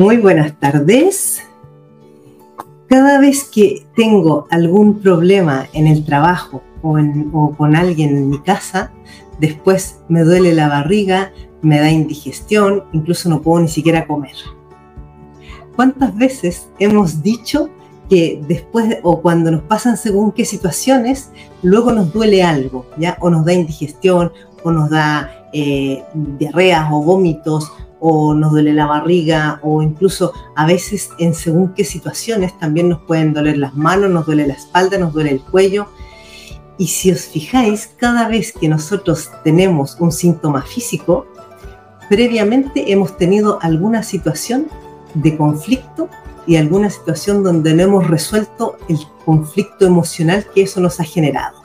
Muy buenas tardes. Cada vez que tengo algún problema en el trabajo o, con alguien en mi casa, después me duele la barriga, me da indigestión, incluso no puedo ni siquiera comer. ¿Cuántas veces hemos dicho que después o cuando nos pasan según qué situaciones, luego nos duele algo, ¿ya? O nos da indigestión, o nos da eh, diarreas o vómitos, o nos duele la barriga, o incluso a veces en según qué situaciones también nos pueden doler las manos, nos duele la espalda, nos duele el cuello. Y si os fijáis, cada vez que nosotros tenemos un síntoma físico, previamente hemos tenido alguna situación de conflicto y alguna situación donde no hemos resuelto el conflicto emocional que eso nos ha generado.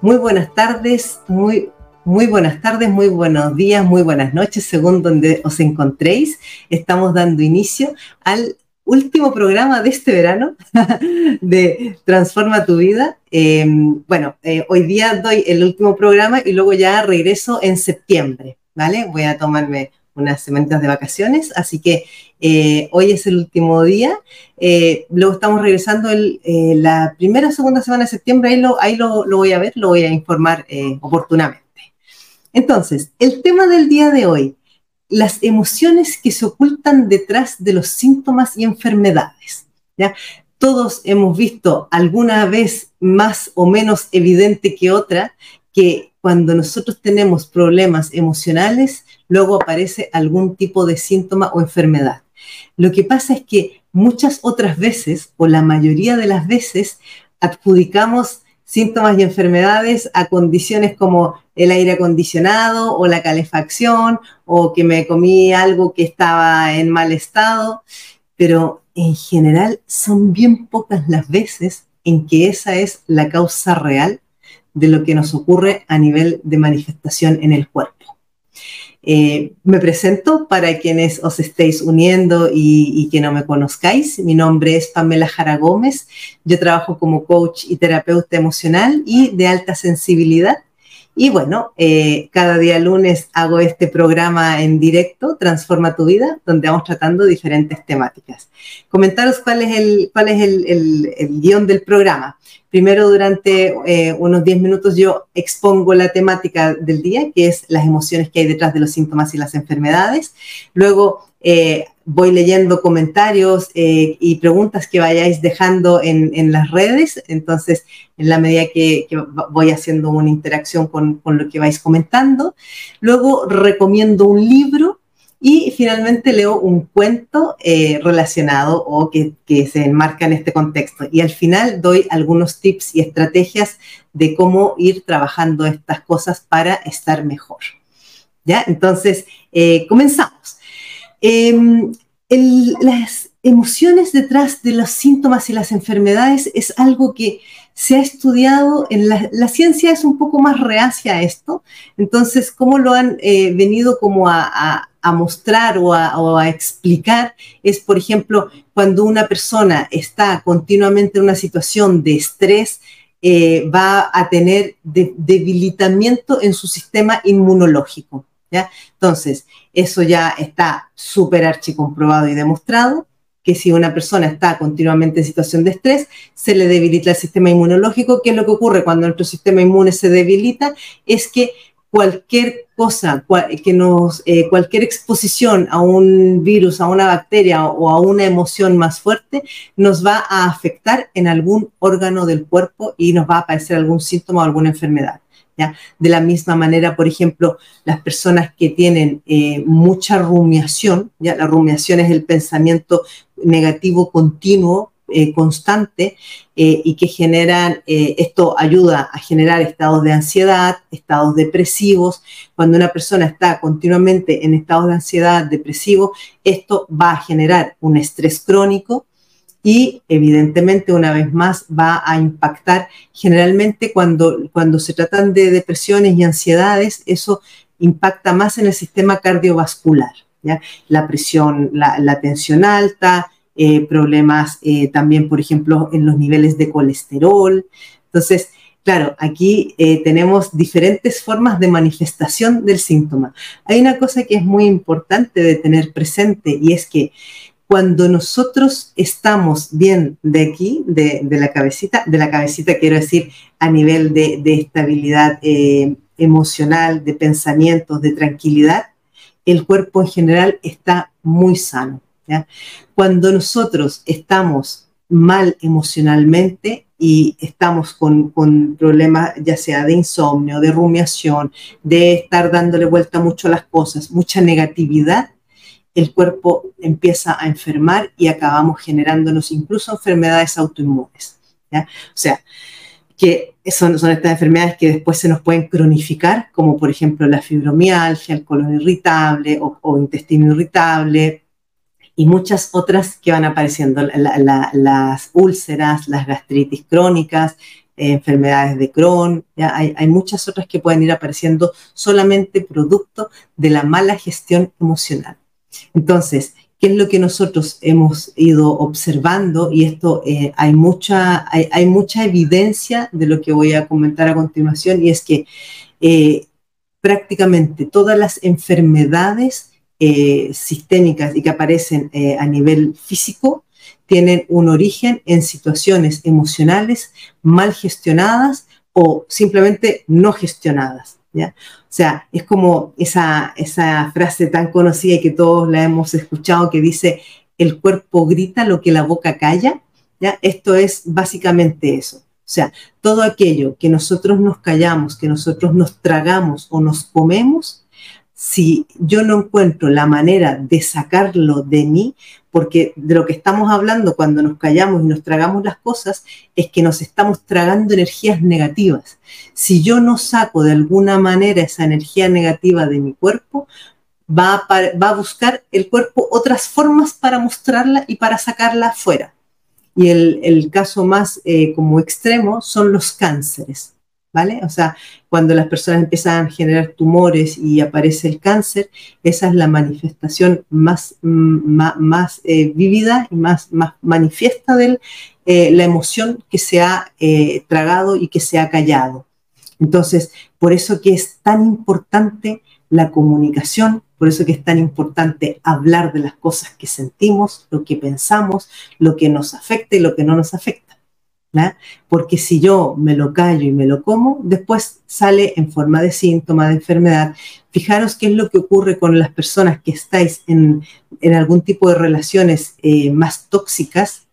Muy buenas tardes, muy muy buenas tardes, muy buenos días, muy buenas noches, según donde os encontréis. Estamos dando inicio al último programa de este verano de Transforma tu vida. Em, bueno, eh, hoy día doy el último programa y luego ya regreso en septiembre, ¿vale? Voy a tomarme unas semanas de vacaciones, así que eh, hoy es el último día. Eh, luego estamos regresando la primera o segunda semana de septiembre, ahí, ahí lo, voy a ver, lo voy a informar oportunamente. Entonces, el tema del día de hoy, las emociones que se ocultan detrás de los síntomas y enfermedades. ¿ya? Todos hemos visto alguna vez más o menos evidente que otra que cuando nosotros tenemos problemas emocionales, luego aparece algún tipo de síntoma o enfermedad. Lo que pasa es que muchas otras veces, o la mayoría de las veces, adjudicamos síntomas y enfermedades a condiciones como el aire acondicionado o la calefacción o que me comí algo que estaba en mal estado, pero en general son bien pocas las veces en que esa es la causa real de lo que nos ocurre a nivel de manifestación en el cuerpo. Eh, me presento para quienes os estéis uniendo y, que no me conozcáis. Mi nombre es Pamela Jara Gómez. Yo trabajo como coach y terapeuta emocional y de alta sensibilidad. Y bueno, eh, cada día lunes hago este programa en directo, Transforma tu vida, donde vamos tratando diferentes temáticas. Comentaros cuál es el, cuál es el, el, guion del programa. Primero, durante eh, unos 10 minutos yo expongo la temática del día, que es las emociones que hay detrás de los síntomas y las enfermedades. Luego, eh, voy leyendo comentarios eh, y preguntas que vayáis dejando en, las redes. Entonces, en la medida que, voy haciendo una interacción con, lo que vais comentando. Luego, recomiendo un libro y finalmente leo un cuento eh, relacionado o que, se enmarca en este contexto. Y al final doy algunos tips y estrategias de cómo ir trabajando estas cosas para estar mejor. ¿Ya? Entonces, comenzamos. Em, las emociones detrás de los síntomas y las enfermedades es algo que se ha estudiado, en la, ciencia es un poco más reacia a esto, entonces, ¿cómo lo han eh, venido como a, mostrar o a, explicar? Es, por ejemplo, cuando una persona está continuamente en una situación de estrés, eh, va a tener debilitamiento en su sistema inmunológico. Entonces, eso ya está súper archicomprobado y demostrado que si una persona está continuamente en situación de estrés, se le debilita el sistema inmunológico. ¿Qué es lo que ocurre cuando nuestro sistema inmune se debilita? Es que cualquier cosa, que nos, eh, cualquier exposición a un virus, a una bacteria o a una emoción más fuerte, nos va a afectar en algún órgano del cuerpo y nos va a aparecer algún síntoma o alguna enfermedad. De la misma manera, por ejemplo, las personas que tienen eh, mucha rumiación, ¿ya? la rumiación es el pensamiento negativo continuo, eh, constante, eh, y que generan, esto ayuda a generar estados de ansiedad, estados depresivos. Cuando una persona está continuamente en estados de ansiedad, depresivo, esto va a generar un estrés crónico, y evidentemente una vez más va a impactar generalmente cuando, cuando se tratan de depresiones y ansiedades, eso impacta más en el sistema cardiovascular, ¿ya? la presión, la, tensión alta, eh, problemas eh, también, por ejemplo, en los niveles de colesterol. Entonces, claro, aquí eh, tenemos diferentes formas de manifestación del síntoma. Hay una cosa que es muy importante de tener presente y es que cuando nosotros estamos bien de aquí, de, la cabecita, de la cabecita quiero decir a nivel de, estabilidad eh, emocional, de pensamientos, de tranquilidad, el cuerpo en general está muy sano. Cuando nosotros estamos mal emocionalmente y estamos con, con, problemas ya sea de insomnio, de rumiación, de estar dándole vuelta mucho a las cosas, mucha negatividad, el cuerpo empieza a enfermar y acabamos generándonos incluso enfermedades autoinmunes. O sea, que son, estas enfermedades que después se nos pueden cronificar, como por ejemplo la fibromialgia, el colon irritable o, intestino irritable, y muchas otras que van apareciendo, las úlceras, las gastritis crónicas, eh, enfermedades de Crohn, hay, muchas otras que pueden ir apareciendo solamente producto de la mala gestión emocional. Entonces, ¿qué es lo que nosotros hemos ido observando? Y esto eh, hay, mucha, hay, mucha evidencia de lo que voy a comentar a continuación, y es que eh, prácticamente todas las enfermedades eh, sistémicas y que aparecen a nivel físico tienen un origen en situaciones emocionales mal gestionadas o simplemente no gestionadas. O sea, es como esa, esa frase tan conocida y que todos la hemos escuchado que dice, el cuerpo grita lo que la boca calla, ¿ya? Esto es básicamente eso. O sea, todo aquello que nosotros nos callamos, que nosotros nos tragamos o nos comemos, si yo no encuentro la manera de sacarlo de mí, porque de lo que estamos hablando cuando nos callamos y nos tragamos las cosas es que nos estamos tragando energías negativas. Si yo no saco de alguna manera esa energía negativa de mi cuerpo, va a, buscar el cuerpo otras formas para mostrarla y para sacarla afuera. Y el, caso más eh, como extremo son los cánceres. ¿Vale? O sea, cuando las personas empiezan a generar tumores y aparece el cáncer, esa es la manifestación más, mm, más, eh, vívida y más, más manifiesta de eh, la emoción que se ha eh, tragado y que se ha callado. Entonces, por eso que es tan importante la comunicación, por eso que es tan importante hablar de las cosas que sentimos, lo que pensamos, lo que nos afecta y lo que no nos afecta. Porque si yo me lo callo y me lo como, después sale en forma de síntoma de enfermedad. Fijaros qué es lo que ocurre con las personas que estáis en, algún tipo de relaciones eh, más tóxicas,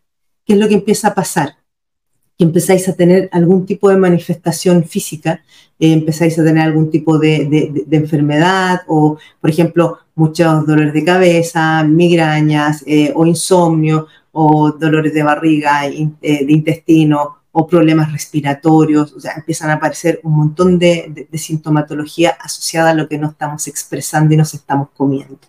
qué es lo que empieza a pasar que empezáis a tener algún tipo de manifestación física, eh, empezáis a tener algún tipo de, enfermedad o, por ejemplo, muchos dolores de cabeza, migrañas eh, o insomnio o dolores de barriga, eh, de intestino o problemas respiratorios, o sea, empiezan a aparecer un montón de, sintomatología asociada a lo que no estamos expresando y nos estamos comiendo.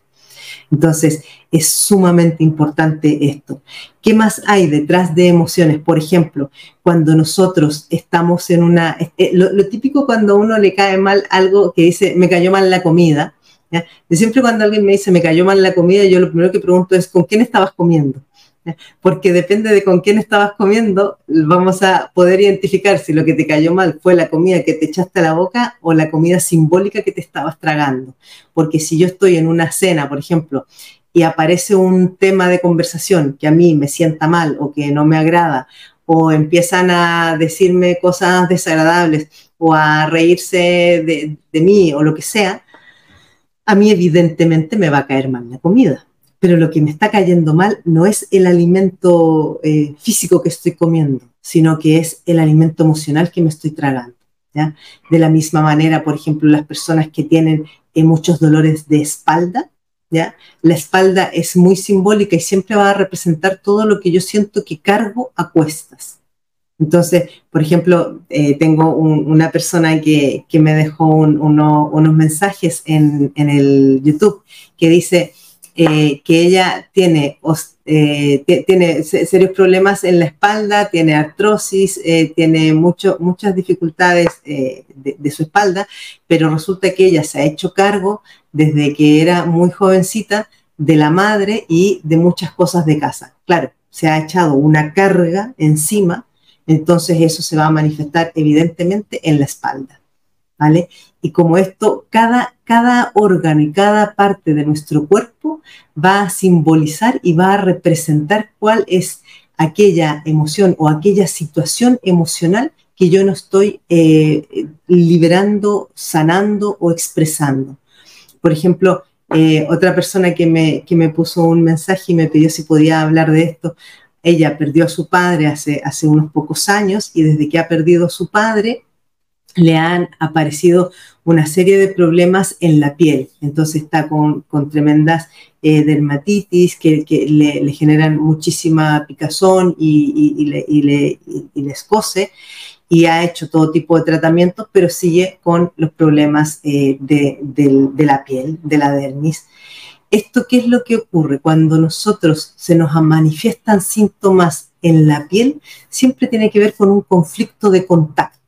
Entonces, es sumamente importante esto. ¿Qué más hay detrás de emociones? Por ejemplo, cuando nosotros estamos en una... Eh, lo, típico cuando a uno le cae mal algo que dice, me cayó mal la comida. De siempre cuando alguien me dice, me cayó mal la comida, yo lo primero que pregunto es, ¿con quién estabas comiendo? Porque depende de con quién estabas comiendo, vamos a poder identificar si lo que te cayó mal fue la comida que te echaste a la boca o la comida simbólica que te estabas tragando. Porque si yo estoy en una cena, por ejemplo, y aparece un tema de conversación que a mí me sienta mal o que no me agrada, o empiezan a decirme cosas desagradables o a reírse de, de mí o lo que sea, a mí evidentemente me va a caer mal la comida pero lo que me está cayendo mal no es el alimento eh, físico que estoy comiendo, sino que es el alimento emocional que me estoy tragando. ¿ya? De la misma manera, por ejemplo, las personas que tienen eh, muchos dolores de espalda, ¿ya? la espalda es muy simbólica y siempre va a representar todo lo que yo siento que cargo a cuestas. Entonces, por ejemplo, eh, tengo una persona que, que me dejó unos mensajes en, en el YouTube que dice, eh, que ella tiene, eh, tiene serios problemas en la espalda, tiene artrosis, eh, tiene mucho, muchas dificultades de, su espalda, pero resulta que ella se ha hecho cargo desde que era muy jovencita de la madre y de muchas cosas de casa. Claro, se ha echado una carga encima entonces eso se va a manifestar evidentemente en la espalda. Y como esto, cada, cada órgano y cada parte de nuestro cuerpo va a simbolizar y va a representar cuál es aquella emoción o aquella situación emocional que yo no estoy eh, liberando, sanando o expresando. Por ejemplo, eh, otra persona que me, que me puso un mensaje y me pidió si podía hablar de esto, ella perdió a su padre hace, hace unos pocos años y desde que ha perdido a su padre le han aparecido una serie de problemas en la piel. Entonces está con, con tremendas eh, dermatitis que, le, generan muchísima picazón y, le, y, y le escoce y ha hecho todo tipo de tratamientos, pero sigue con los problemas eh, de, de, de, la piel, de la dermis. ¿Esto qué es lo que ocurre? Cuando nosotros se nos manifiestan síntomas en la piel, siempre tiene que ver con un conflicto de contacto.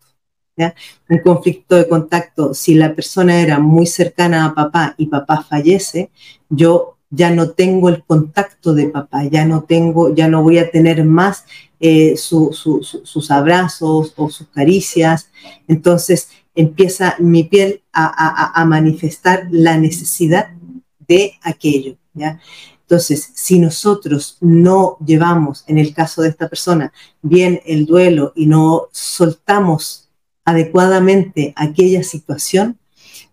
Un conflicto de contacto, si la persona era muy cercana a papá y papá fallece, yo ya no tengo el contacto de papá, ya no tengo, ya no voy a tener más eh, su, sus abrazos o sus caricias. Entonces empieza mi piel a, a, a manifestar la necesidad de aquello. ¿ya? Entonces, si nosotros no llevamos, en el caso de esta persona, bien el duelo y no soltamos adecuadamente aquella situación,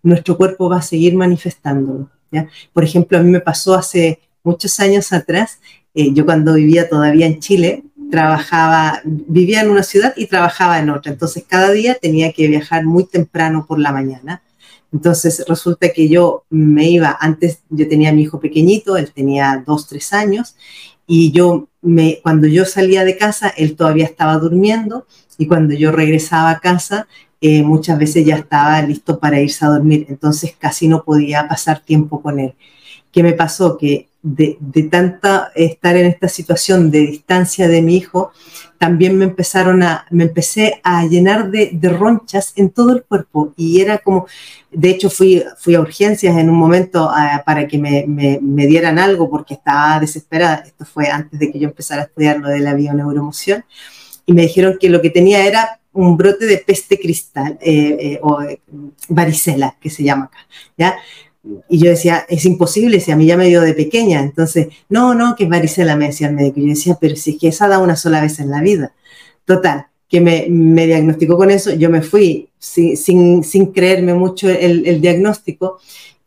nuestro cuerpo va a seguir manifestándolo. ¿ya? Por ejemplo, a mí me pasó hace muchos años atrás, eh, yo cuando vivía todavía en Chile, trabajaba, vivía en una ciudad y trabajaba en otra, entonces cada día tenía que viajar muy temprano por la mañana entonces resulta que yo me iba, antes yo tenía mi hijo pequeñito, él tenía dos, tres años, y yo me, cuando yo salía de casa, él todavía estaba durmiendo, y cuando yo regresaba a casa, eh, muchas veces ya estaba listo para irse a dormir, entonces casi no podía pasar tiempo con él. ¿Qué me pasó? Que de, de, tanta estar en esta situación de distancia de mi hijo, también me empezaron a, me empecé a llenar de, ronchas en todo el cuerpo y era como, de hecho fui, fui a urgencias en un momento uh, para que me, dieran algo porque estaba desesperada, esto fue antes de que yo empezara a estudiar lo de la bioneuroemoción, y me dijeron que lo que tenía era un brote de peste cristal eh, eh, o eh, varicela, que se llama acá, ¿ya? Y yo decía, es imposible, si a mí ya me dio de pequeña. Entonces, no, no, que es varicela, me decía el médico. Yo decía, pero si es que esa da una sola vez en la vida. Total, que me, me diagnosticó con eso. Yo me fui sin, sin, creerme mucho el, el diagnóstico.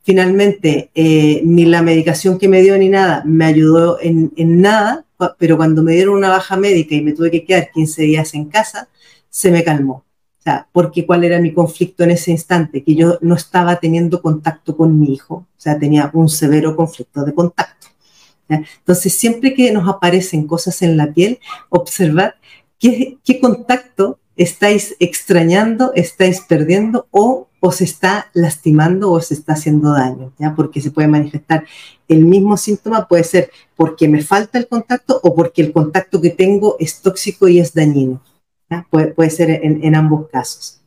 Finalmente, ni la medicación que me dio ni nada me ayudó en, en nada, pero cuando me dieron una baja médica y me tuve que quedar 15 días en casa, se me calmó o sea, porque cuál era mi conflicto en ese instante, que yo no estaba teniendo contacto con mi hijo, o sea, tenía un severo conflicto de contacto. Entonces, siempre que nos aparecen cosas en la piel, observar qué, qué contacto estáis extrañando, estáis perdiendo o os está lastimando o os está haciendo daño, ¿ya? Porque se puede manifestar el mismo síntoma, puede ser porque me falta el contacto o porque el contacto que tengo es tóxico y es dañino. Puede, puede, ser en, ambos casos.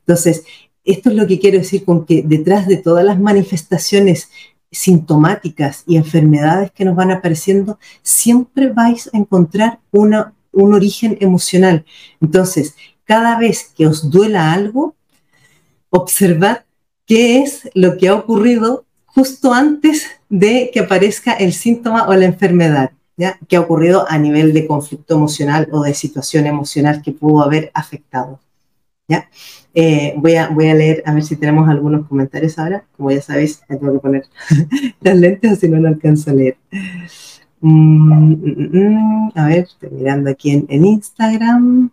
Entonces, esto es lo que quiero decir con que detrás de todas las manifestaciones sintomáticas y enfermedades que nos van apareciendo, siempre vais a encontrar una, un origen emocional. Entonces, cada vez que os duela algo, observad qué es lo que ha ocurrido justo antes de que aparezca el síntoma o la enfermedad. ¿ya? que ha ocurrido a nivel de conflicto emocional o de situación emocional que pudo haber afectado. ¿ya? Eh, voy, a, voy a leer a ver si tenemos algunos comentarios ahora. Como ya sabéis, tengo que poner las lentes o si no, no alcanzo a leer. Mm, mm, mm, a ver, estoy mirando aquí en, en Instagram.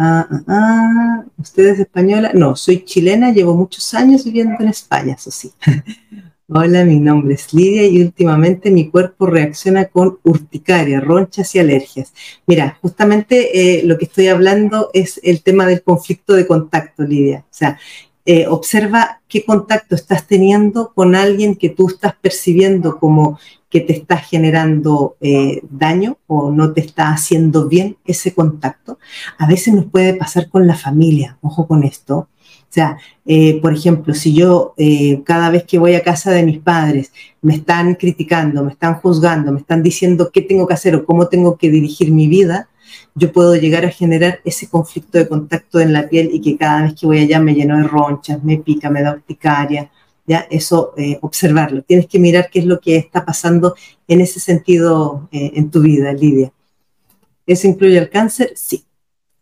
Ah, ah, ah. ¿Usted es española? No, soy chilena, llevo muchos años viviendo en España, eso sí. Hola, mi nombre es Lidia y últimamente mi cuerpo reacciona con urticaria, ronchas y alergias. Mira, justamente eh, lo que estoy hablando es el tema del conflicto de contacto, Lidia. O sea, eh, observa qué contacto estás teniendo con alguien que tú estás percibiendo como que te está generando eh, daño o no te está haciendo bien ese contacto. A veces nos puede pasar con la familia, ojo con esto o sea, eh, por ejemplo, si yo eh, cada vez que voy a casa de mis padres me están criticando, me están juzgando, me están diciendo qué tengo que hacer o cómo tengo que dirigir mi vida, yo puedo llegar a generar ese conflicto de contacto en la piel y que cada vez que voy allá me lleno de ronchas, me pica, me da urticaria, ¿ya? Eso, eh, observarlo. Tienes que mirar qué es lo que está pasando en ese sentido eh, en tu vida, Lidia. ¿Eso incluye el cáncer? Sí,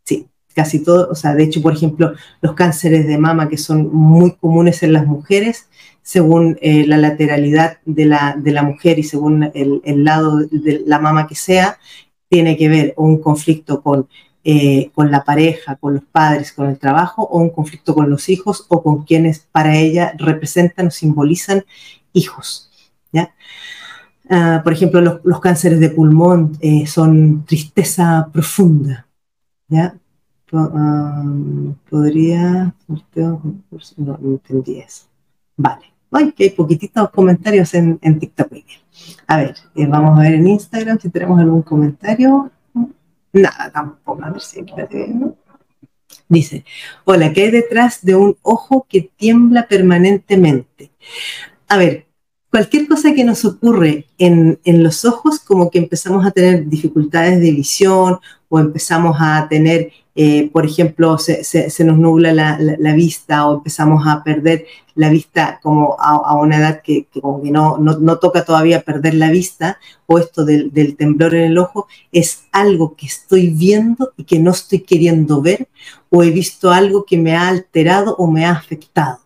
sí, casi todo. O sea, de hecho, por ejemplo, los cánceres de mama que son muy comunes en las mujeres, según eh, la lateralidad de la, de la, mujer y según el, el, lado de la mama que sea, tiene que ver un conflicto con, eh, con la pareja, con los padres, con el trabajo, o un conflicto con los hijos o con quienes para ella representan o simbolizan hijos. ¿ya? Uh, por ejemplo, los, cánceres de pulmón eh, son tristeza profunda. ¿ya? Uh, podría. No, entendí eso. Vale. Ay, que hay poquititos comentarios en, en TikTok. A ver, eh, vamos a ver en Instagram si tenemos algún comentario. Nada, tampoco. A ver si Dice, hola, ¿qué hay detrás de un ojo que tiembla permanentemente? A ver, cualquier cosa que nos ocurre en, en, los ojos, como que empezamos a tener dificultades de visión o empezamos a tener eh, por ejemplo, se, se, nos nubla la, la, vista o empezamos a perder la vista como a, una edad que, que, no, no, no, toca todavía perder la vista, o esto del, del, temblor en el ojo, es algo que estoy viendo y que no estoy queriendo ver, o he visto algo que me ha alterado o me ha afectado.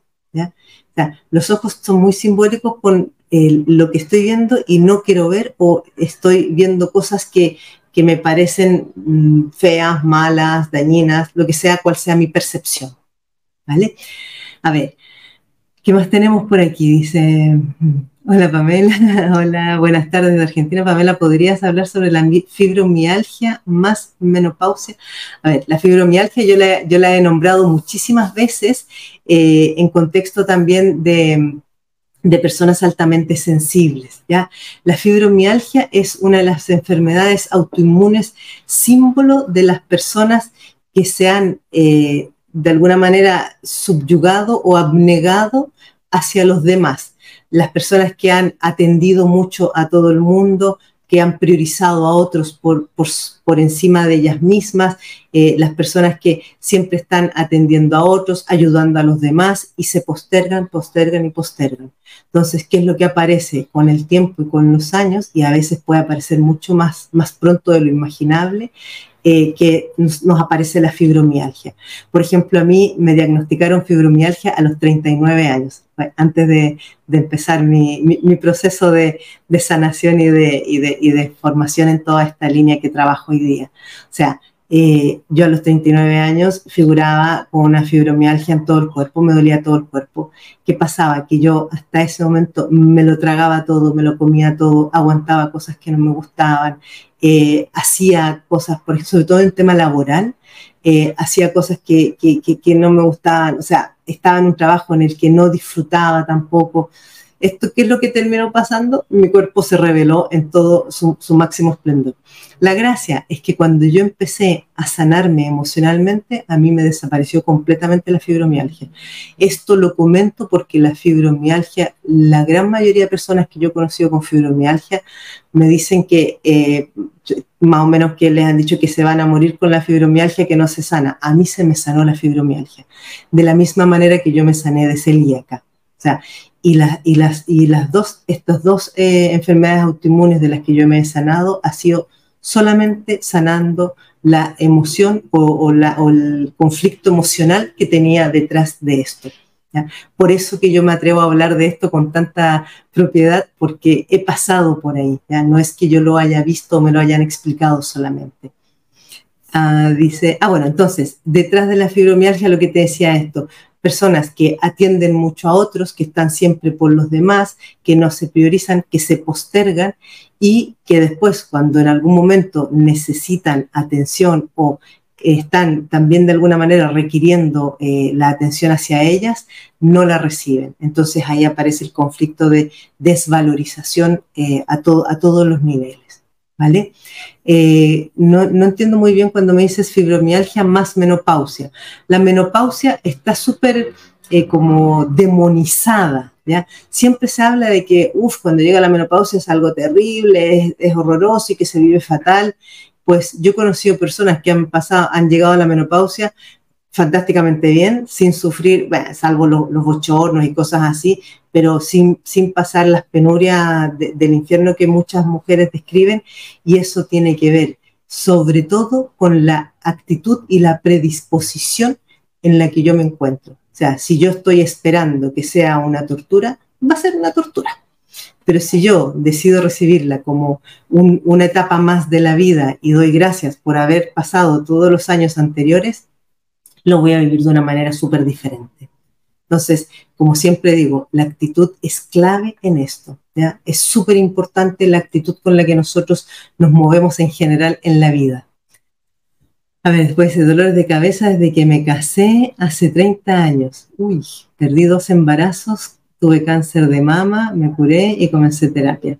los ojos son muy simbólicos con el, lo que estoy viendo y no quiero ver, o estoy viendo cosas que que me parecen mm, feas, malas, dañinas, lo que sea, cual sea mi percepción. ¿Vale? A ver, ¿qué más tenemos por aquí? Dice, mm, hola Pamela, hola, buenas tardes de Argentina. Pamela, ¿podrías hablar sobre la fibromialgia más menopausia? A ver, la fibromialgia yo la, yo la he nombrado muchísimas veces eh, en contexto también de de personas altamente sensibles. ¿ya? La fibromialgia es una de las enfermedades autoinmunes símbolo de las personas que se han eh, de alguna manera subyugado o abnegado hacia los demás. Las personas que han atendido mucho a todo el mundo, que han priorizado a otros por, por, encima de ellas mismas, eh, las personas que siempre están atendiendo a otros, ayudando a los demás y se postergan, postergan y postergan. Entonces, ¿qué es lo que aparece con el tiempo y con los años? Y a veces puede aparecer mucho más, más pronto de lo imaginable, eh, que nos, aparece la fibromialgia. Por ejemplo, a mí me diagnosticaron fibromialgia a los 39 años, antes de, empezar mi, proceso de, sanación y de, y de, formación en toda esta línea que trabajo hoy día. O sea, eh, yo a los 39 años figuraba con una fibromialgia en todo el cuerpo, me dolía todo el cuerpo. ¿Qué pasaba? Que yo hasta ese momento me lo tragaba todo, me lo comía todo, aguantaba cosas que no me gustaban, eh, hacía cosas, sobre todo en tema laboral, eh, hacía cosas que, no me gustaban, o sea, estaba en un trabajo en el que no disfrutaba tampoco. ¿Esto qué es lo que terminó pasando? Mi cuerpo se reveló en todo su, máximo esplendor. La gracia es que cuando yo empecé a sanarme emocionalmente, a mí me desapareció completamente la fibromialgia. Esto lo comento porque la fibromialgia, la gran mayoría de personas que yo he conocido con fibromialgia me dicen que eh, más o menos que les han dicho que se van a morir con la fibromialgia que no se sana. A mí se me sanó la fibromialgia, de la misma manera que yo me sané de celíaca. O sea, y, la, y, las, y las dos, estas dos eh, enfermedades autoinmunes de las que yo me he sanado ha sido solamente sanando la emoción o, la, o el conflicto emocional que tenía detrás de esto. Por eso que yo me atrevo a hablar de esto con tanta propiedad, porque he pasado por ahí, ¿ya? no es que yo lo haya visto o me lo hayan explicado solamente. Uh, dice, ah, bueno, entonces, detrás de la fibromialgia lo que te decía esto, personas que atienden mucho a otros, que están siempre por los demás, que no se priorizan, que se postergan y que después cuando en algún momento necesitan atención o están también de alguna manera requiriendo eh, la atención hacia ellas, no la reciben. Entonces ahí aparece el conflicto de desvalorización eh, a, a todos los niveles. ¿vale? Eh, no, no, entiendo muy bien cuando me dices fibromialgia más menopausia. La menopausia está súper eh, como demonizada, ¿ya? Siempre se habla de que, uff, cuando llega la menopausia es algo terrible, es, es, horroroso y que se vive fatal. pues yo he conocido personas que han pasado, han llegado a la menopausia fantásticamente bien, sin sufrir, salvo los bochornos y cosas así, pero sin, sin pasar las penurias del infierno que muchas mujeres describen, y eso tiene que ver sobre todo con la actitud y la predisposición en la que yo me encuentro. O sea, si yo estoy esperando que sea una tortura, va a ser una tortura. Pero si yo decido recibirla como una etapa más de la vida y doy gracias por haber pasado todos los años anteriores, lo voy a vivir de una manera súper diferente. Entonces, como siempre digo, la actitud es clave en esto. ¿ya? Es súper importante la actitud con la que nosotros nos movemos en general en la vida. A ver, después de dolores de cabeza desde que me casé hace 30 años. Uy, perdí dos embarazos, tuve cáncer de mama, me curé y comencé terapia.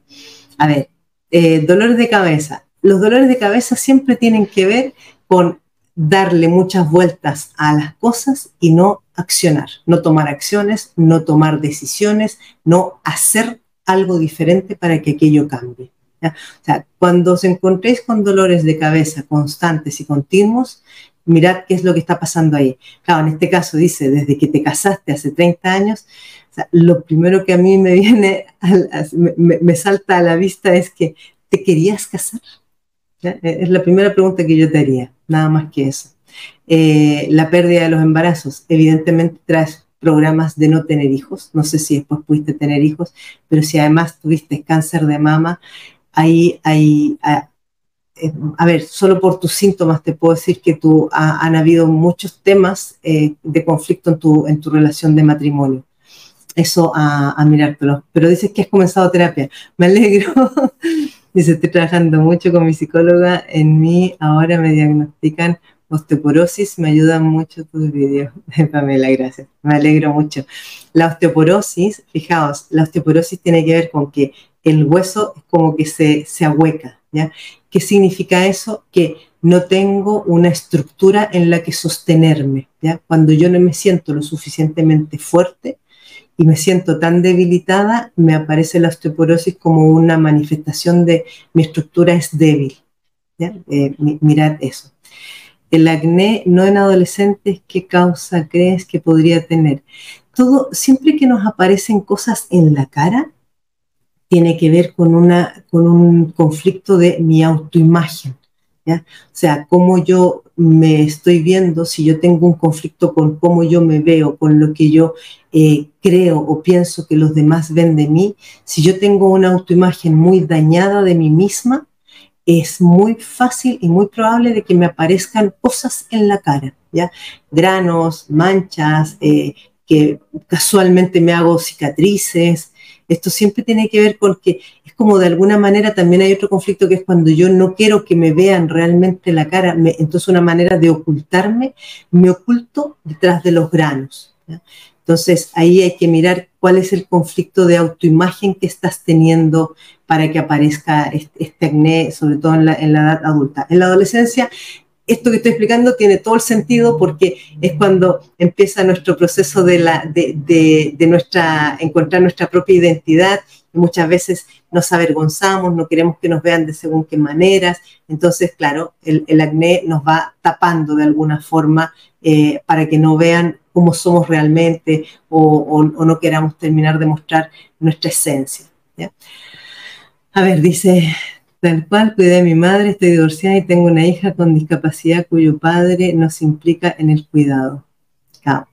A ver, eh, dolores de cabeza. Los dolores de cabeza siempre tienen que ver con darle muchas vueltas a las cosas y no accionar, no tomar acciones, no tomar decisiones, no hacer algo diferente para que aquello cambie. O sea, cuando os encontréis con dolores de cabeza constantes y continuos, mirad qué es lo que está pasando ahí. Claro, en este caso dice, desde que te casaste hace 30 años, lo primero que a mí me viene, me, me, salta a la vista es que te querías casar. Es la primera pregunta que yo te haría nada más que eso. Eh, la pérdida de los embarazos, evidentemente traes programas de no tener hijos, no sé si después pudiste tener hijos, pero si además tuviste cáncer de mama, ahí hay, a, eh, a ver, solo por tus síntomas te puedo decir que tú han habido muchos temas eh, de conflicto en tu, en tu relación de matrimonio. Eso a, a mirártelo. Pero dices que has comenzado terapia. Me alegro. Dice, estoy trabajando mucho con mi psicóloga. En mí ahora me diagnostican osteoporosis. Me ayudan mucho tus videos. Pamela, gracias. Me alegro mucho. La osteoporosis, fijaos, la osteoporosis tiene que ver con que el hueso es como que se, se ahueca. ¿ya? ¿Qué significa eso? Que no tengo una estructura en la que sostenerme. ¿ya? Cuando yo no me siento lo suficientemente fuerte, y me siento tan debilitada, me aparece la osteoporosis como una manifestación de mi estructura es débil. Eh, mirad eso. El acné no en adolescentes, ¿qué causa crees que podría tener? Todo, siempre que nos aparecen cosas en la cara, tiene que ver con, una, con un conflicto de mi autoimagen. O sea, cómo yo me estoy viendo, si yo tengo un conflicto con cómo yo me veo, con lo que yo eh, creo o pienso que los demás ven de mí, si yo tengo una autoimagen muy dañada de mí misma, es muy fácil y muy probable de que me aparezcan cosas en la cara, ¿ya? Granos, manchas, eh, que casualmente me hago cicatrices, esto siempre tiene que ver con que es como de alguna manera también hay otro conflicto que es cuando yo no quiero que me vean realmente la cara, entonces una manera de ocultarme, me oculto detrás de los granos. Entonces ahí hay que mirar cuál es el conflicto de autoimagen que estás teniendo para que aparezca este, acné, sobre todo en la, en la edad adulta. En la adolescencia esto que estoy explicando tiene todo el sentido porque es cuando empieza nuestro proceso de, la, de, nuestra, encontrar nuestra propia identidad muchas veces nos avergonzamos, no queremos que nos vean de según qué maneras. Entonces, claro, el, acné nos va tapando de alguna forma eh, para que no vean cómo somos realmente o, no queramos terminar de mostrar nuestra esencia. A ver, dice Tal cual, cuidé a mi madre, estoy divorciada y tengo una hija con discapacidad cuyo padre nos implica en el cuidado.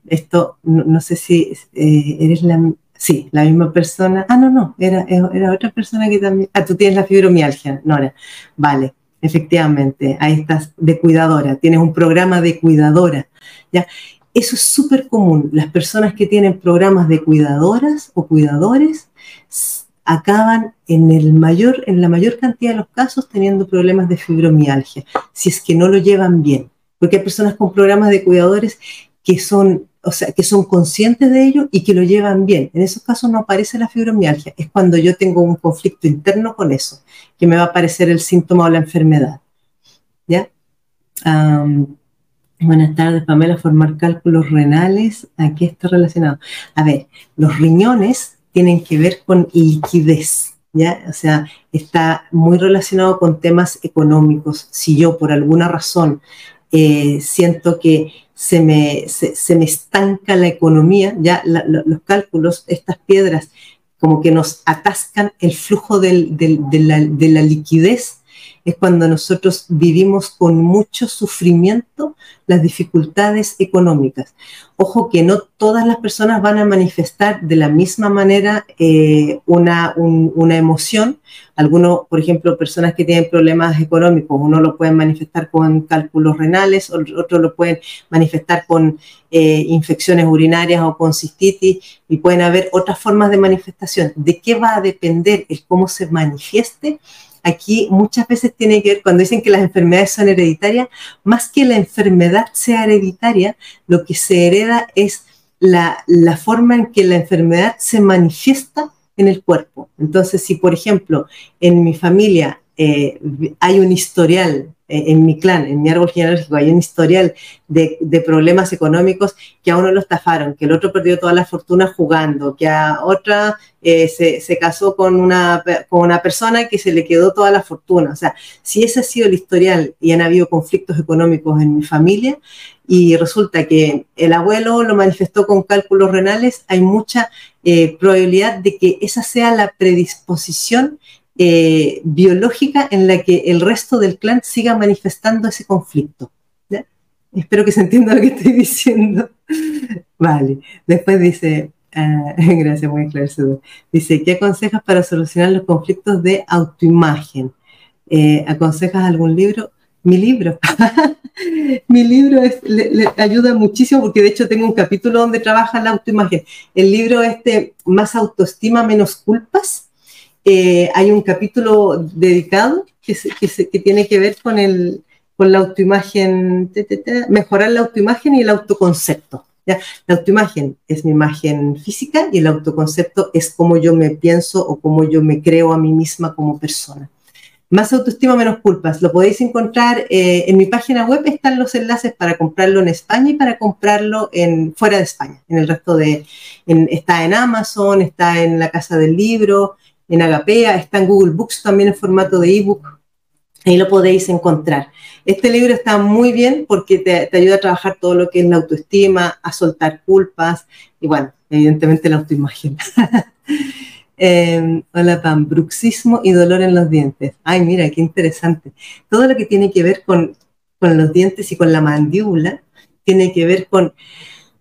esto, no, sé si eh, eres la, sí, la misma persona. Ah, no, no, era, era otra persona que también. Ah, tú tienes la fibromialgia, Nora. Vale, efectivamente, ahí estás de cuidadora, tienes un programa de cuidadora. ¿ya? Eso es súper común. Las personas que tienen programas de cuidadoras o cuidadores acaban en, el mayor, en la mayor cantidad de los casos teniendo problemas de fibromialgia, si es que no lo llevan bien. Porque hay personas con programas de cuidadores que son, o sea, que son conscientes de ello y que lo llevan bien. En esos casos no aparece la fibromialgia, es cuando yo tengo un conflicto interno con eso, que me va a aparecer el síntoma o la enfermedad. ¿Ya? buenas tardes, Pamela. Formar cálculos renales, ¿a qué está relacionado? A ver, los riñones tienen que ver con liquidez, ¿ya? O sea, está muy relacionado con temas económicos. Si yo por alguna razón eh, siento que se me, se, me, estanca la economía, ya los cálculos, estas piedras como que nos atascan el flujo de, la, de la liquidez es cuando nosotros vivimos con mucho sufrimiento las dificultades económicas. Ojo que no todas las personas van a manifestar de la misma manera eh, una, una emoción. Algunos, por ejemplo, personas que tienen problemas económicos, uno lo pueden manifestar con cálculos renales, otros lo pueden manifestar con eh, infecciones urinarias o con cistitis, y pueden haber otras formas de manifestación. ¿De qué va a depender el cómo se manifieste? Aquí muchas veces tiene que ver, cuando dicen que las enfermedades son hereditarias, más que la enfermedad sea hereditaria, lo que se hereda es la, forma en que la enfermedad se manifiesta en el cuerpo. Entonces, si por ejemplo en mi familia eh, hay un historial en mi clan, en mi árbol genealógico, hay un historial de, problemas económicos que a uno lo estafaron, que el otro perdió toda la fortuna jugando, que a otra eh, se, casó con una, con una persona que se le quedó toda la fortuna. O sea, si ese ha sido el historial y han habido conflictos económicos en mi familia y resulta que el abuelo lo manifestó con cálculos renales, hay mucha eh, probabilidad de que esa sea la predisposición eh, biológica en la que el resto del clan siga manifestando ese conflicto. Espero que se entienda lo que estoy diciendo. Vale, después dice, ah, gracias, muy esclarecedor. Dice, ¿qué aconsejas para solucionar los conflictos de autoimagen? Eh, ¿Aconsejas algún libro? Mi libro. Mi libro le, ayuda muchísimo porque de hecho tengo un capítulo donde trabaja la autoimagen. El libro este, Más autoestima, menos culpas, eh, hay un capítulo dedicado que, tiene que ver con, el, con la autoimagen, mejorar la autoimagen y el autoconcepto. ¿ya? La autoimagen es mi imagen física y el autoconcepto es cómo yo me pienso o cómo yo me creo a mí misma como persona. Más autoestima, menos culpas. Lo podéis encontrar eh, en mi página web. Están los enlaces para comprarlo en España y para comprarlo en, fuera de España. En el resto de. está en Amazon, está en la Casa del Libro, en Agapea, está en Google Books también en formato de ebook. Ahí lo podéis encontrar. Este libro está muy bien porque te, ayuda a trabajar todo lo que es la autoestima, a soltar culpas y bueno, evidentemente la autoimagen. Em, hola Pam, bruxismo y dolor en los dientes. Ay, mira, qué interesante. Todo lo que tiene que ver con, con los dientes y con la mandíbula tiene que ver con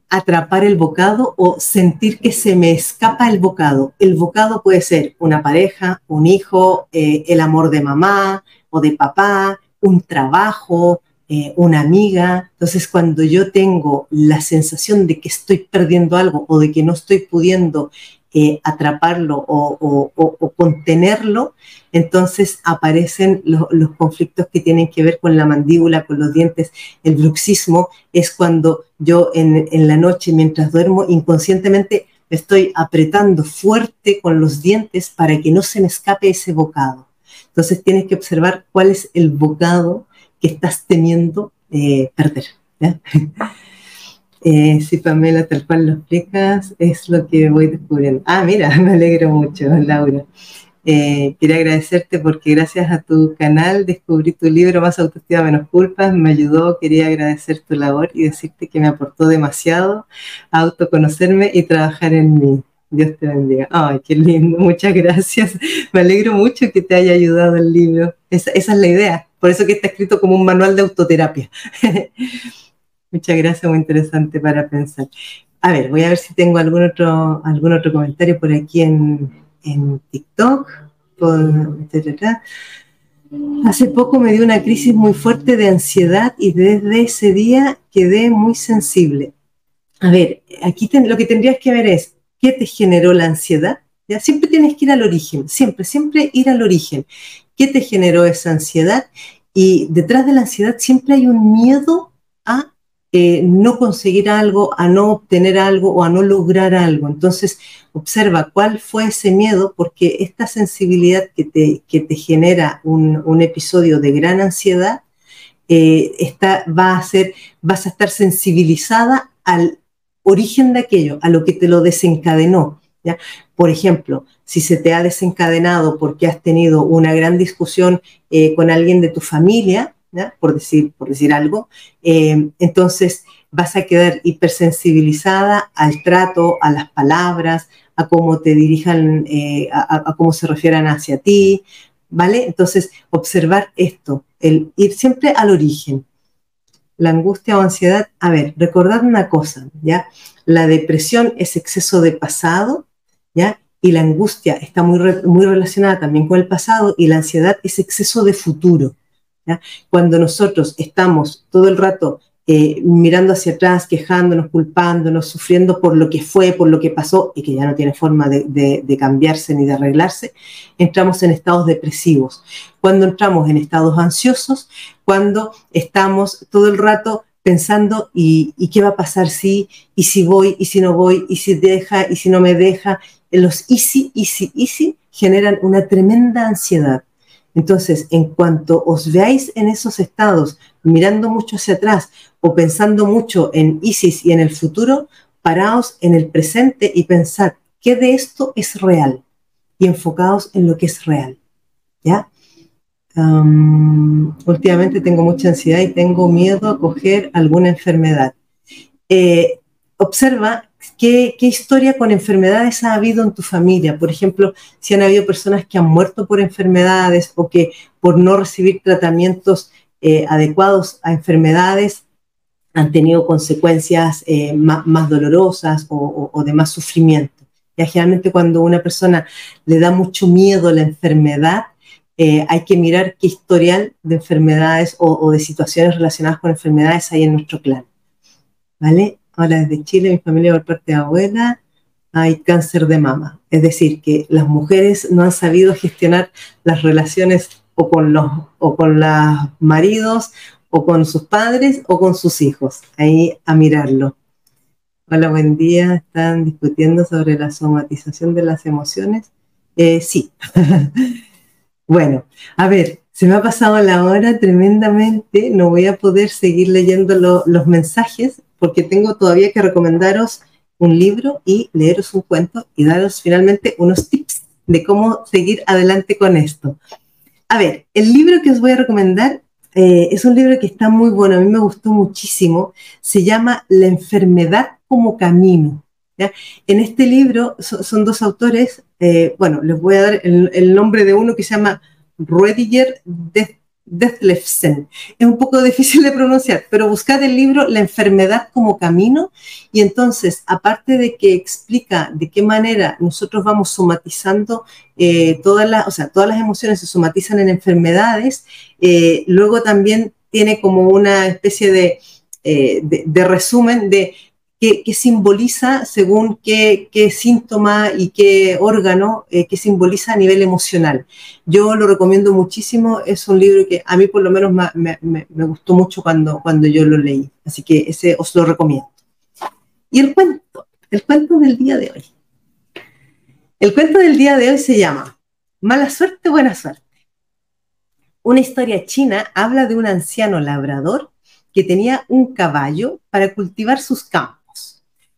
atrapar el bocado o sentir que se me escapa el bocado. El bocado puede ser una pareja, un hijo, eh, el amor de mamá o de papá, un trabajo, eh, una amiga. Entonces, cuando yo tengo la sensación de que estoy perdiendo algo o de que no estoy pudiendo eh, atraparlo o, contenerlo, entonces aparecen los conflictos que tienen que ver con la mandíbula, con los dientes. El bruxismo es cuando yo en, la noche, mientras duermo, inconscientemente me estoy apretando fuerte con los dientes para que no se me escape ese bocado. Entonces tienes que observar cuál es el bocado que estás temiendo eh, perder. Eh, sí, Pamela, tal cual lo explicas, es lo que voy descubriendo. Ah, mira, me alegro mucho, Laura. Eh, quería agradecerte porque gracias a tu canal descubrí tu libro Más autoestima, menos culpas, me ayudó, quería agradecer tu labor y decirte que me aportó demasiado a autoconocerme y trabajar en mí. Dios te bendiga. Ay, qué lindo, muchas gracias. Me alegro mucho que te haya ayudado el libro. esa es la idea, por eso que está escrito como un manual de autoterapia. Muchas gracias, muy interesante para pensar. A ver, voy a ver si tengo algún otro, algún otro comentario por aquí en, en TikTok. Hace poco me dio una crisis muy fuerte de ansiedad y desde ese día quedé muy sensible. A ver, aquí lo que tendrías que ver es qué te generó la ansiedad. ¿Ya? Siempre tienes que ir al origen, siempre, siempre ir al origen. ¿Qué te generó esa ansiedad? Y detrás de la ansiedad siempre hay un miedo a eh, no conseguir algo, a no obtener algo o a no lograr algo. Entonces, observa cuál fue ese miedo, porque esta sensibilidad que te, que te genera un, episodio de gran ansiedad, eh, va a ser, vas a estar sensibilizada al origen de aquello, a lo que te lo desencadenó. ¿ya? Por ejemplo, si se te ha desencadenado porque has tenido una gran discusión eh, con alguien de tu familia, por, decir, por decir algo, eh, entonces vas a quedar hipersensibilizada al trato, a las palabras, a cómo te dirijan, eh, a, cómo se refieran hacia ti, ¿vale? Entonces, observar esto, el ir siempre al origen. La angustia o ansiedad, a ver, recordad una cosa, ¿ya? La depresión es exceso de pasado, ¿ya? Y la angustia está muy, muy relacionada también con el pasado y la ansiedad es exceso de futuro. Cuando nosotros estamos todo el rato eh, mirando hacia atrás, quejándonos, culpándonos, sufriendo por lo que fue, por lo que pasó y que ya no tiene forma de, cambiarse ni de arreglarse, entramos en estados depresivos. Cuando entramos en estados ansiosos, cuando estamos todo el rato pensando y, qué va a pasar si, y si voy, y si no voy, y si deja, y si no me deja, los easy, easy, easy generan una tremenda ansiedad. Entonces, en cuanto os veáis en esos estados, mirando mucho hacia atrás o pensando mucho en ISIS y en el futuro, paraos en el presente y pensad qué de esto es real y enfocaos en lo que es real. ¿Ya? últimamente tengo mucha ansiedad y tengo miedo a coger alguna enfermedad. Eh, observa ¿Qué, historia con enfermedades ha habido en tu familia? Por ejemplo, si han habido personas que han muerto por enfermedades o que por no recibir tratamientos eh, adecuados a enfermedades han tenido consecuencias eh, más, dolorosas o, de más sufrimiento. Ya generalmente cuando una persona le da mucho miedo la enfermedad, eh, hay que mirar qué historial de enfermedades o, o de situaciones relacionadas con enfermedades hay en nuestro clan. ¿Vale? Ahora desde Chile, mi familia por parte de abuela, hay cáncer de mama. Es decir, que las mujeres no han sabido gestionar las relaciones o con los, o con los maridos, o con sus padres, o con sus hijos. Ahí a mirarlo. Hola, buen día. ¿Están discutiendo sobre la somatización de las emociones? Eh, sí. bueno, a ver, se me ha pasado la hora tremendamente. No voy a poder seguir leyendo los mensajes, porque tengo todavía que recomendaros un libro y leeros un cuento y daros finalmente unos tips de cómo seguir adelante con esto. A ver, el libro que os voy a recomendar eh, es un libro que está muy bueno, a mí me gustó muchísimo, se llama La enfermedad como camino. En este libro son, dos autores, eh, bueno, les voy a dar el, el, nombre de uno que se llama Ruediger de Detlefsen. Es un poco difícil de pronunciar, pero buscad el libro La enfermedad como camino y entonces, aparte de que explica de qué manera nosotros vamos somatizando eh, todas las, o sea, todas las emociones se somatizan en enfermedades, eh, luego también tiene como una especie de, eh, de resumen de qué, simboliza según qué, síntoma y qué órgano, eh, qué simboliza a nivel emocional. Yo lo recomiendo muchísimo, es un libro que a mí por lo menos me, gustó mucho cuando, cuando yo lo leí, así que ese os lo recomiendo. Y el cuento, el cuento del día de hoy. El cuento del día de hoy se llama Mala suerte, buena suerte. Una historia china habla de un anciano labrador que tenía un caballo para cultivar sus campos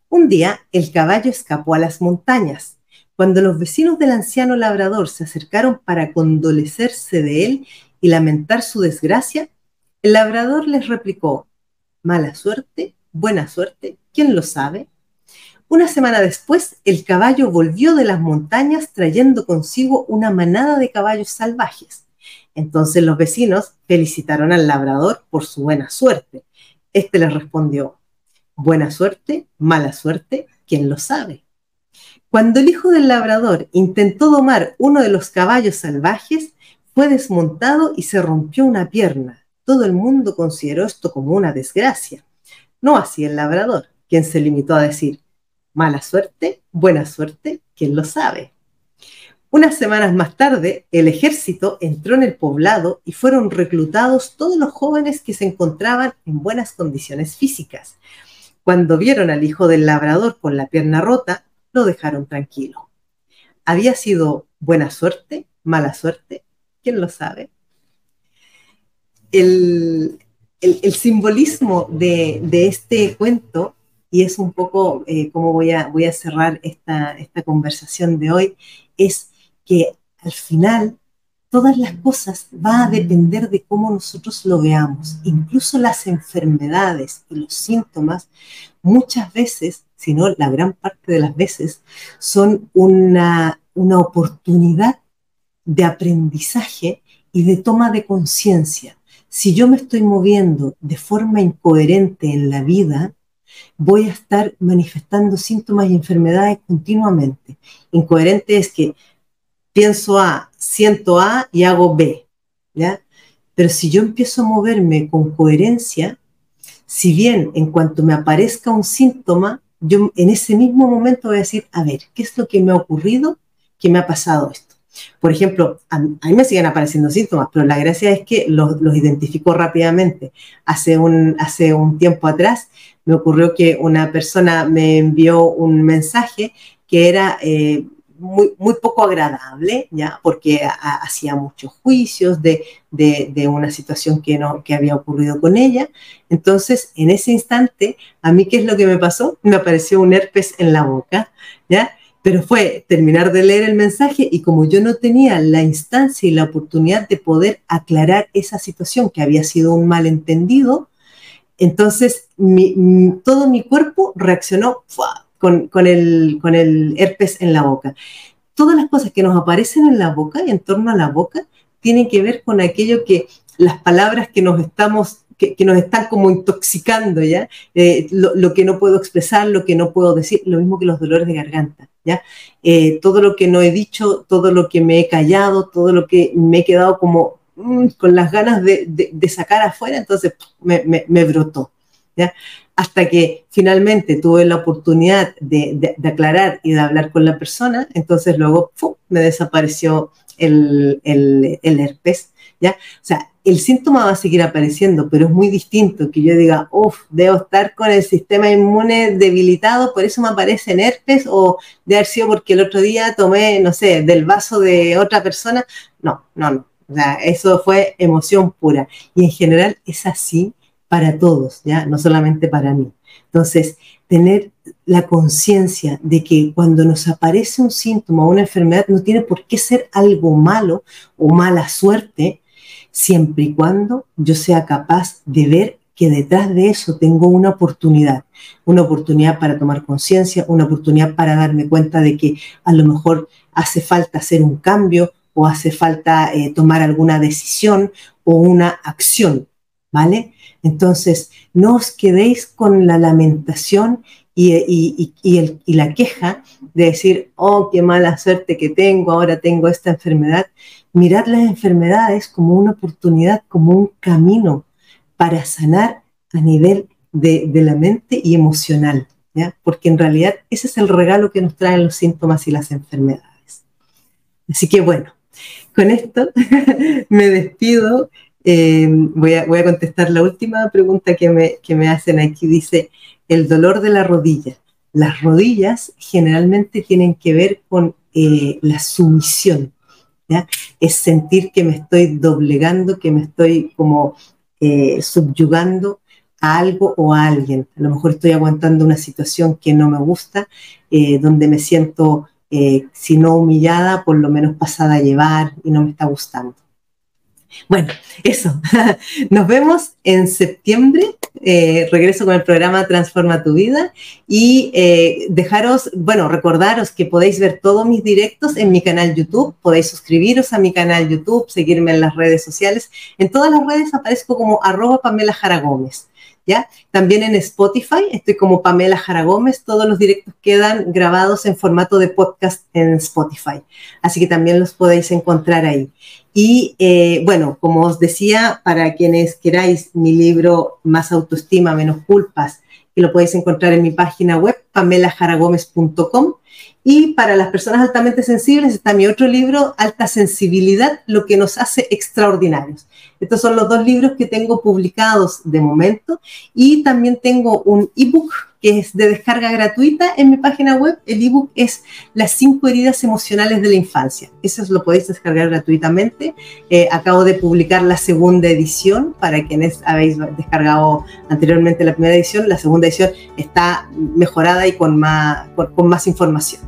un día el caballo escapó a las montañas. Cuando los vecinos del anciano labrador se acercaron para condolecerse de él y lamentar su desgracia, el labrador les replicó, mala suerte, buena suerte, ¿quién lo sabe? Una semana después, el caballo volvió de las montañas trayendo consigo una manada de caballos salvajes. Entonces los vecinos felicitaron al labrador por su buena suerte. Este les respondió, Buena suerte, mala suerte, ¿quién lo sabe? Cuando el hijo del labrador intentó domar uno de los caballos salvajes, fue desmontado y se rompió una pierna. Todo el mundo consideró esto como una desgracia. No así el labrador, quien se limitó a decir, mala suerte, buena suerte, ¿quién lo sabe? Unas semanas más tarde, el ejército entró en el poblado y fueron reclutados todos los jóvenes que se encontraban en buenas condiciones físicas. Cuando vieron al hijo del labrador con la pierna rota, lo dejaron tranquilo. ¿Había sido buena suerte, mala suerte? ¿Quién lo sabe? El, simbolismo de, este cuento y es un poco eh, como voy a, voy a cerrar esta, esta conversación de hoy, es que al final todas las cosas va a depender de cómo nosotros lo veamos. Incluso las enfermedades y los síntomas muchas veces, si no la gran parte de las veces, son una, una oportunidad de aprendizaje y de toma de conciencia. Si yo me estoy moviendo de forma incoherente en la vida, voy a estar manifestando síntomas y enfermedades continuamente. Incoherente es que pienso A, siento A y hago B, ¿ya? Pero si yo empiezo a moverme con coherencia, si bien en cuanto me aparezca un síntoma, yo en ese mismo momento voy a decir, a ver, ¿qué es lo que me ha ocurrido? ¿Qué me ha pasado esto? Por ejemplo, a, mí me siguen apareciendo síntomas, pero la gracia es que los, los identifico rápidamente. Hace un, hace un tiempo atrás me ocurrió que una persona me envió un mensaje que era eh, muy, muy poco agradable, ¿ya? porque hacía muchos juicios de, de, una situación que, no, que había ocurrido con ella. Entonces, en ese instante, a mí, ¿qué es lo que me pasó? Me apareció un herpes en la boca, ¿ya? Pero fue terminar de leer el mensaje y como yo no tenía la instancia y la oportunidad de poder aclarar esa situación que había sido un malentendido, entonces todo mi cuerpo reaccionó con, el, con el herpes en la boca. Todas las cosas que nos aparecen en la boca y en torno a la boca tienen que ver con aquello que las palabras que nos estamos que, nos están como intoxicando, ¿ya? Eh, lo, que no puedo expresar, lo que no puedo decir, lo mismo que los dolores de garganta, ¿ya? Eh, todo lo que no he dicho, todo lo que me he callado, todo lo que me he quedado como mm, con las ganas de, de, sacar afuera, entonces me, me, me brotó, ¿ya? Hasta que finalmente tuve la oportunidad de, aclarar y de hablar con la persona, entonces luego me desapareció el, herpes, ¿ya? O sea, el síntoma va a seguir apareciendo, pero es muy distinto que yo diga, uff, debo estar con el sistema inmune debilitado, por eso me aparece herpes, o de haber sido porque el otro día tomé, no sé, del vaso de otra persona. No, no, no. O sea, eso fue emoción pura. Y en general es así para todos, ¿ya? No solamente para mí. Entonces, tener la conciencia de que cuando nos aparece un síntoma o una enfermedad no tiene por qué ser algo malo o mala suerte, siempre y cuando yo sea capaz de ver que detrás de eso tengo una oportunidad, una oportunidad para tomar conciencia, una oportunidad para darme cuenta de que a lo mejor hace falta hacer un cambio o hace falta eh, tomar alguna decisión o una acción, ¿vale? Entonces, no os quedéis con la lamentación y, la queja de decir, oh, qué mala suerte que tengo, ahora tengo esta enfermedad. Mirad las enfermedades como una oportunidad, como un camino para sanar a nivel de, la mente y emocional, porque en realidad ese es el regalo que nos traen los síntomas y las enfermedades. Así que bueno, con esto me despido. Eh, voy, a, contestar la última pregunta que me, que me hacen aquí. Dice, el dolor de la rodilla. Las rodillas generalmente tienen que ver con eh, la sumisión. Es sentir que me estoy doblegando, que me estoy como eh, subyugando a algo o a alguien. A lo mejor estoy aguantando una situación que no me gusta, donde me siento, si no humillada, por lo menos pasada a llevar y no me está gustando. Bueno, eso. Nos vemos en septiembre. Eh, regreso con el programa Transforma tu vida y eh, dejaros, bueno, recordaros que podéis ver todos mis directos en mi canal YouTube, podéis suscribiros a mi canal YouTube, seguirme en las redes sociales. En todas las redes aparezco como arroba Pamela Jara Gómez. También en Spotify, estoy como Pamela Jara Gómez, todos los directos quedan grabados en formato de podcast en Spotify, así que también los podéis encontrar ahí. Y eh, bueno, como os decía, para quienes queráis mi libro Más autoestima, menos culpas, que lo podéis encontrar en mi página web, pamelajaragómez.com. Y para las personas altamente sensibles está mi otro libro, Alta Sensibilidad, lo que nos hace extraordinarios. Estos son los dos libros que tengo publicados de momento y también tengo un ebook que es de descarga gratuita en mi página web. El ebook es Las cinco heridas emocionales de la infancia. Eso lo podéis descargar gratuitamente. Eh, acabo de publicar la segunda edición para quienes habéis descargado anteriormente la primera edición. La segunda edición está mejorada y con más, con, más información.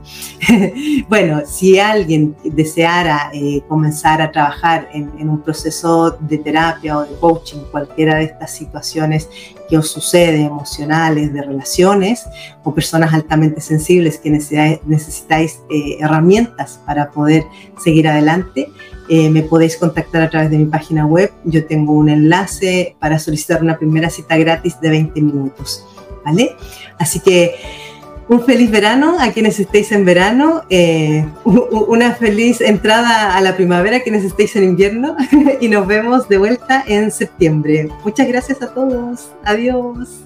bueno, si alguien deseara eh, comenzar a trabajar en, en un proceso de terapia o de coaching, cualquiera de estas situaciones que os sucede, emocionales, de relaciones, o personas altamente sensibles que necesitáis, eh, herramientas para poder seguir adelante, eh, me podéis contactar a través de mi página web. Yo tengo un enlace para solicitar una primera cita gratis de 20 minutos. ¿Vale? Así que un feliz verano a quienes estéis en verano, eh, una feliz entrada a la primavera a quienes estéis en invierno y nos vemos de vuelta en septiembre. Muchas gracias a todos. Adiós.